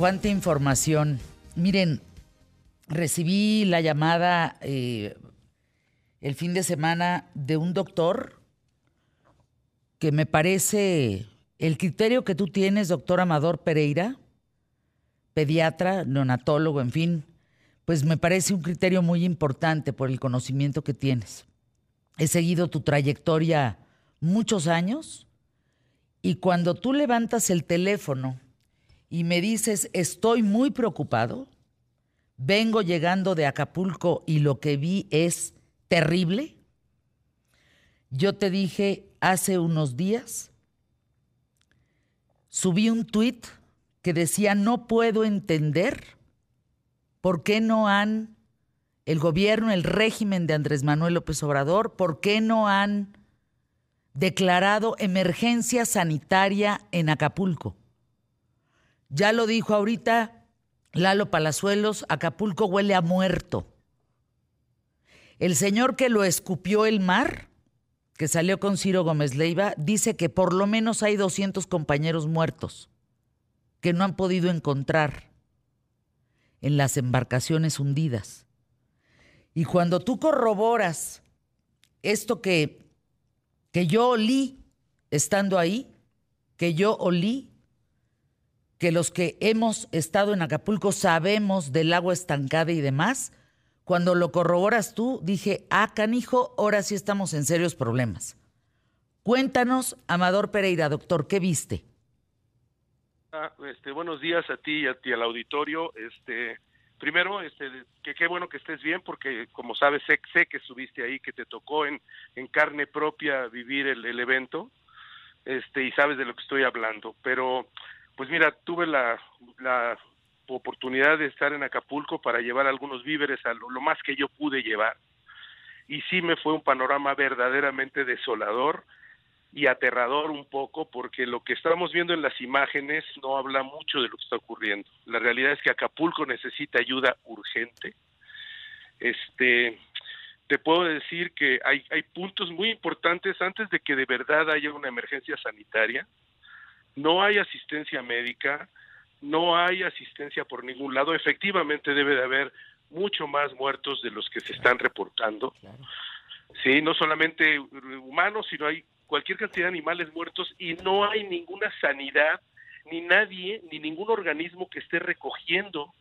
cuánta información. Miren, recibí la llamada eh, el fin de semana de un doctor que me parece el criterio que tú tienes, doctor Amador Pereira, pediatra, neonatólogo, en fin, pues me parece un criterio muy importante por el conocimiento que tienes. He seguido tu trayectoria muchos años y cuando tú levantas el teléfono y me dices, estoy muy preocupado, vengo llegando de Acapulco y lo que vi es terrible, yo te dije hace unos días, subí un tuit que decía, no puedo entender por qué no han, el gobierno, el régimen de Andrés Manuel López Obrador, por qué no han declarado emergencia sanitaria en Acapulco. Ya lo dijo ahorita Lalo Palazuelos, Acapulco huele a muerto. El señor que lo escupió el mar, que salió con Ciro Gómez Leiva, dice que por lo menos hay 200 compañeros muertos que no han podido encontrar en las embarcaciones hundidas. Y cuando tú corroboras esto que, que yo olí estando ahí, que yo olí que los que hemos estado en Acapulco sabemos del agua estancada y demás, cuando lo corroboras tú, dije, ah, canijo, ahora sí estamos en serios problemas. Cuéntanos, Amador Pereira, doctor, ¿qué viste? Ah, este, buenos días a ti y a ti al auditorio. Este, primero, este, que qué bueno que estés bien, porque como sabes, sé, que estuviste ahí, que te tocó en, en carne propia vivir el, el evento, este, y sabes de lo que estoy hablando. Pero pues mira, tuve la, oportunidad de estar en Acapulco para llevar algunos víveres a lo, más que yo pude llevar. Y sí me fue un panorama verdaderamente desolador y aterrador un poco porque lo que estamos viendo en las imágenes no habla mucho de lo que está ocurriendo. La realidad es que Acapulco necesita ayuda urgente. Este, te puedo decir que hay, hay puntos muy importantes antes de que de verdad haya una emergencia sanitaria no hay asistencia médica, no hay asistencia por ningún lado. Efectivamente debe de haber mucho más muertos de los que se están reportando. Sí, no solamente humanos, sino hay cualquier cantidad de animales muertos y no hay ninguna sanidad, ni nadie, ni ningún organismo que esté recogiendo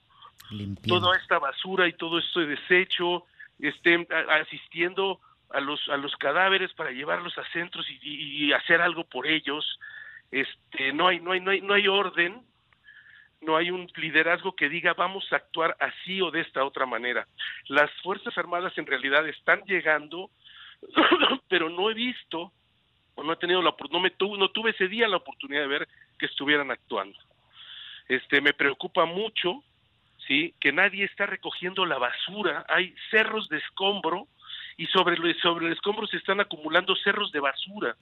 toda esta basura y todo este desecho, estén asistiendo a los a los cadáveres para llevarlos a centros y hacer algo por ellos este no hay no hay no hay no hay orden no hay un liderazgo que diga vamos a actuar así o de esta otra manera las fuerzas armadas en realidad están llegando pero no he visto o no he tenido la no me no tuve ese día la oportunidad de ver que estuvieran actuando. Este me preocupa mucho sí que nadie está recogiendo la basura. Hay cerros de escombro y sobre sobre el escombro se están acumulando cerros de basura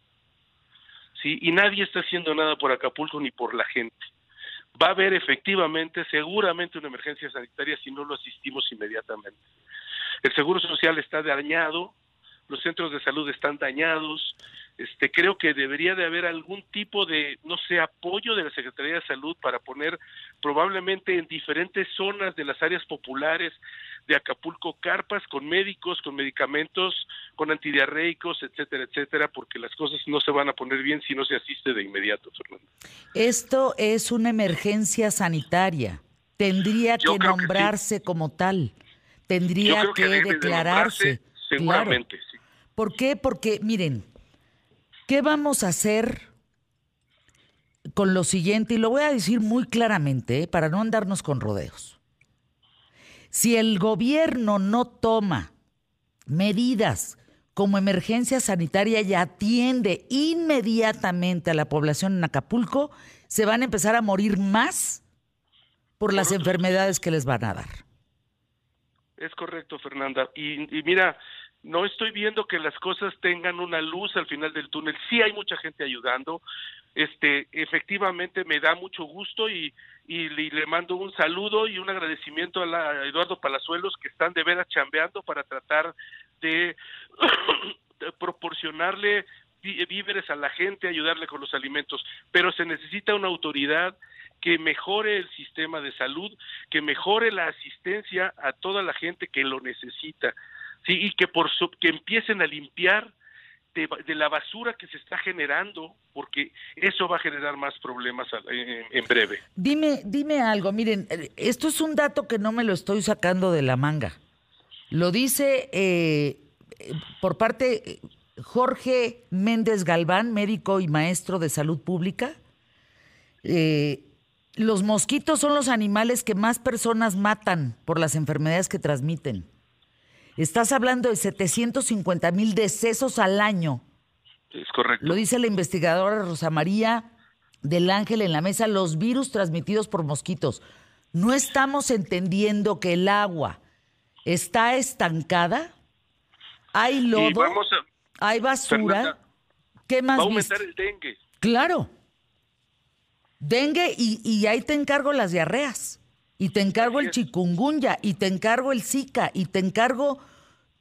Y nadie está haciendo nada por Acapulco ni por la gente. Va a haber efectivamente, seguramente una emergencia sanitaria si no lo asistimos inmediatamente. El Seguro Social está dañado, los centros de salud están dañados, este creo que debería de haber algún tipo de no sé apoyo de la Secretaría de Salud para poner probablemente en diferentes zonas de las áreas populares de Acapulco carpas con médicos, con medicamentos, con antidiarreicos, etcétera, etcétera, porque las cosas no se van a poner bien si no se asiste de inmediato, Fernando. Esto es una emergencia sanitaria. Tendría que nombrarse como tal. Tendría que, declararse. seguramente, sí. ¿Por qué? Porque, miren, ¿qué vamos a hacer con lo siguiente? Y lo voy a decir muy claramente, ¿eh? para no andarnos con rodeos. Si el gobierno no toma medidas como emergencia sanitaria y atiende inmediatamente a la población en Acapulco, se van a empezar a morir más por las enfermedades que les van a dar. Es correcto, Fernanda. Y, mira, no estoy viendo que las cosas tengan una luz al final del túnel. Sí hay mucha gente ayudando. Este, efectivamente me da mucho gusto y, y le, mando un saludo y un agradecimiento a, Eduardo Palazuelos que están de veras chambeando para tratar de, proporcionarle víveres a la gente, ayudarle con los alimentos, pero se necesita una autoridad que mejore el sistema de salud, que mejore la asistencia a toda la gente que lo necesita, sí, y que por que empiecen a limpiar de, la basura que se está generando, porque eso va a generar más problemas en, breve. Dime, dime algo, miren, esto es un dato que no me lo estoy sacando de la manga. Lo dice eh, por parte Jorge Méndez Galván, médico y maestro de salud pública. Eh, los mosquitos son los animales que más personas matan por las enfermedades que transmiten. Estás hablando de 750 mil decesos al año. Es correcto. Lo dice la investigadora Rosa María del Ángel en la mesa, los virus transmitidos por mosquitos. No estamos entendiendo que el agua está estancada, hay lodo, hay basura. ¿Qué más? Va a aumentar el dengue. Claro. Dengue y, y ahí te encargo las diarreas y te encargo el chikungunya, y te encargo el zika, y te encargo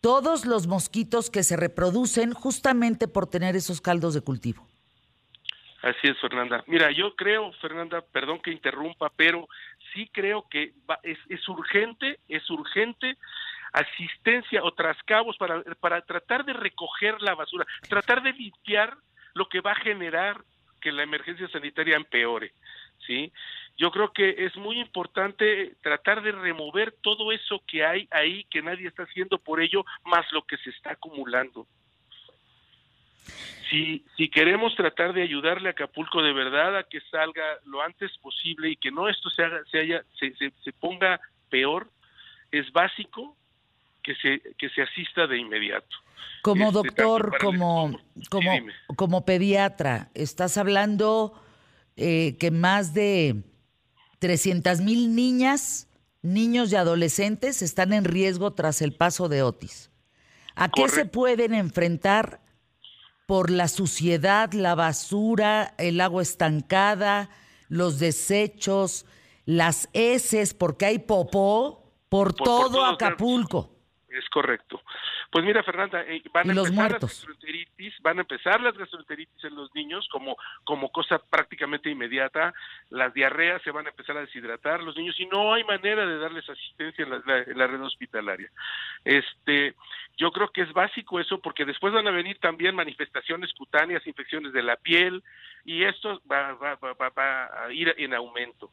todos los mosquitos que se reproducen justamente por tener esos caldos de cultivo. Así es, Fernanda. Mira, yo creo, Fernanda, perdón que interrumpa, pero sí creo que es, es urgente, es urgente asistencia o trascabos para, para tratar de recoger la basura, tratar de limpiar lo que va a generar que la emergencia sanitaria empeore, ¿sí? yo creo que es muy importante tratar de remover todo eso que hay ahí que nadie está haciendo por ello, más lo que se está acumulando. Si, si queremos tratar de ayudarle a Acapulco de verdad a que salga lo antes posible y que no esto se haga, se, haya, se, se, ponga peor, es básico que se, que se asista de inmediato. Como este, doctor, como, como, como pediatra, estás hablando eh, que más de 300 mil niñas, niños y adolescentes están en riesgo tras el paso de Otis. ¿A qué se pueden enfrentar por la suciedad, la basura, el agua estancada, los desechos, las heces, porque hay popó por, todo Acapulco? Es correcto. Pues mira, Fernanda, eh, van a empezar las gastroenteritis, van a empezar las gastroenteritis en los niños como, como cosa prácticamente inmediata, las diarreas se van a empezar a deshidratar los niños y no hay manera de darles asistencia en la, red hospitalaria. Este, yo creo que es básico eso porque después van a venir también manifestaciones cutáneas, infecciones de la piel y esto va, va, va, va a ir en aumento.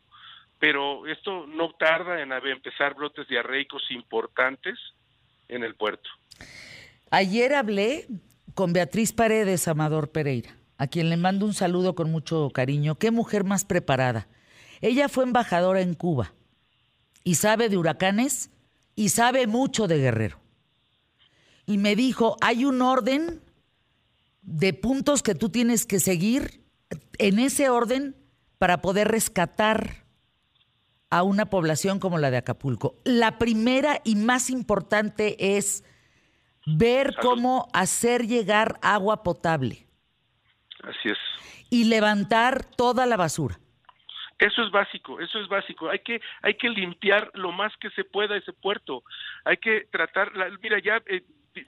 Pero esto no tarda en empezar brotes diarreicos importantes en el puerto. Ayer hablé con Beatriz Paredes Amador Pereira, a quien le mando un saludo con mucho cariño. Qué mujer más preparada. Ella fue embajadora en Cuba y sabe de huracanes y sabe mucho de Guerrero. Y me dijo, hay un orden de puntos que tú tienes que seguir en ese orden para poder rescatar a una población como la de Acapulco. La primera y más importante es ver cómo hacer llegar agua potable. Así es. Y levantar toda la basura. Eso es básico, eso es básico. Hay que hay que limpiar lo más que se pueda ese puerto. Hay que tratar, mira ya eh,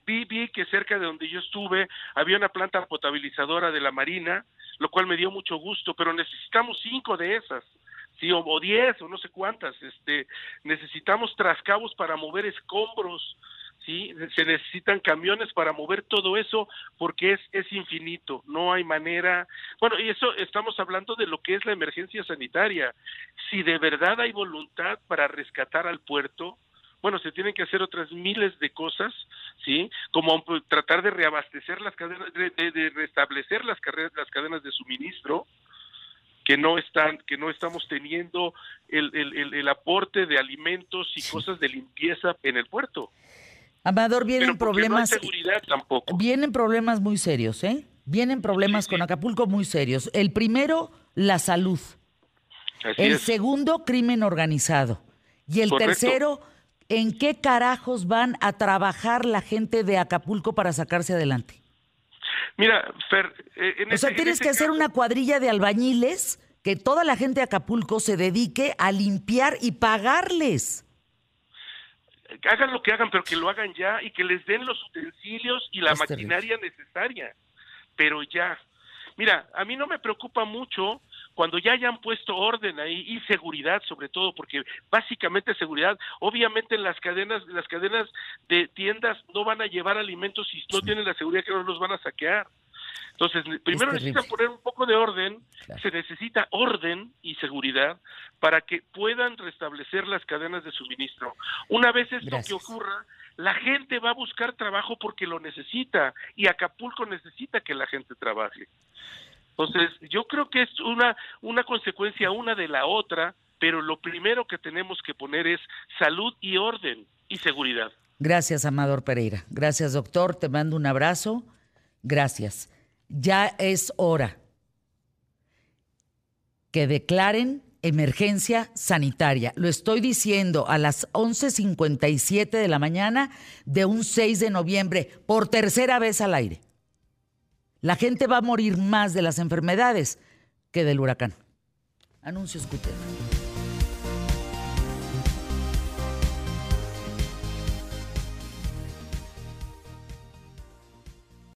vi vi que cerca de donde yo estuve había una planta potabilizadora de la Marina, lo cual me dio mucho gusto, pero necesitamos cinco de esas sí o, diez o no sé cuántas. Este necesitamos trascabos para mover escombros ¿sí? Se necesitan camiones para mover todo eso porque es, es infinito, no hay manera. Bueno, y eso estamos hablando de lo que es la emergencia sanitaria. Si de verdad hay voluntad para rescatar al puerto, bueno, se tienen que hacer otras miles de cosas, ¿sí? Como tratar de reabastecer las cadenas, de, restablecer las, las cadenas de suministro, que no están, que no estamos teniendo el, el, el aporte de alimentos y cosas de limpieza en el puerto. Amador, vienen problemas. No seguridad tampoco. Vienen problemas muy serios, ¿eh? Vienen problemas con Acapulco muy serios. El primero, la salud. el segundo, crimen organizado. Y el tercero, ¿en qué carajos van a trabajar la gente de Acapulco para sacarse adelante? Mira, Fer, eh, en o sea, tienes que hacer una cuadrilla de albañiles que toda la gente de Acapulco se dedique a limpiar y pagarles. Hagan lo que hagan, pero que lo hagan ya y que les den los utensilios y la maquinaria necesaria, pero ya. Mira, a mí no me preocupa mucho cuando ya hayan puesto orden ahí y seguridad sobre todo, porque básicamente seguridad, obviamente en las cadenas, las cadenas de tiendas no van a llevar alimentos si no tienen la seguridad que no los van a saquear. Entonces, primero necesitan poner un poco de orden, se necesita orden y seguridad para que puedan restablecer las cadenas de suministro. Una vez esto que ocurra, la gente va a buscar trabajo porque lo necesita y Acapulco necesita que la gente trabaje. Entonces, yo creo que es una, una consecuencia una de la otra, pero lo primero que tenemos que poner es salud y orden y seguridad. Gracias, Amador Pereira. Gracias, doctor. Te mando un abrazo. Gracias. Ya es hora que declaren emergencia sanitaria. Lo estoy diciendo a las 11.57 de la mañana de un 6 de noviembre, por tercera vez al aire. La gente va a morir más de las enfermedades que del huracán. Anuncios QTF.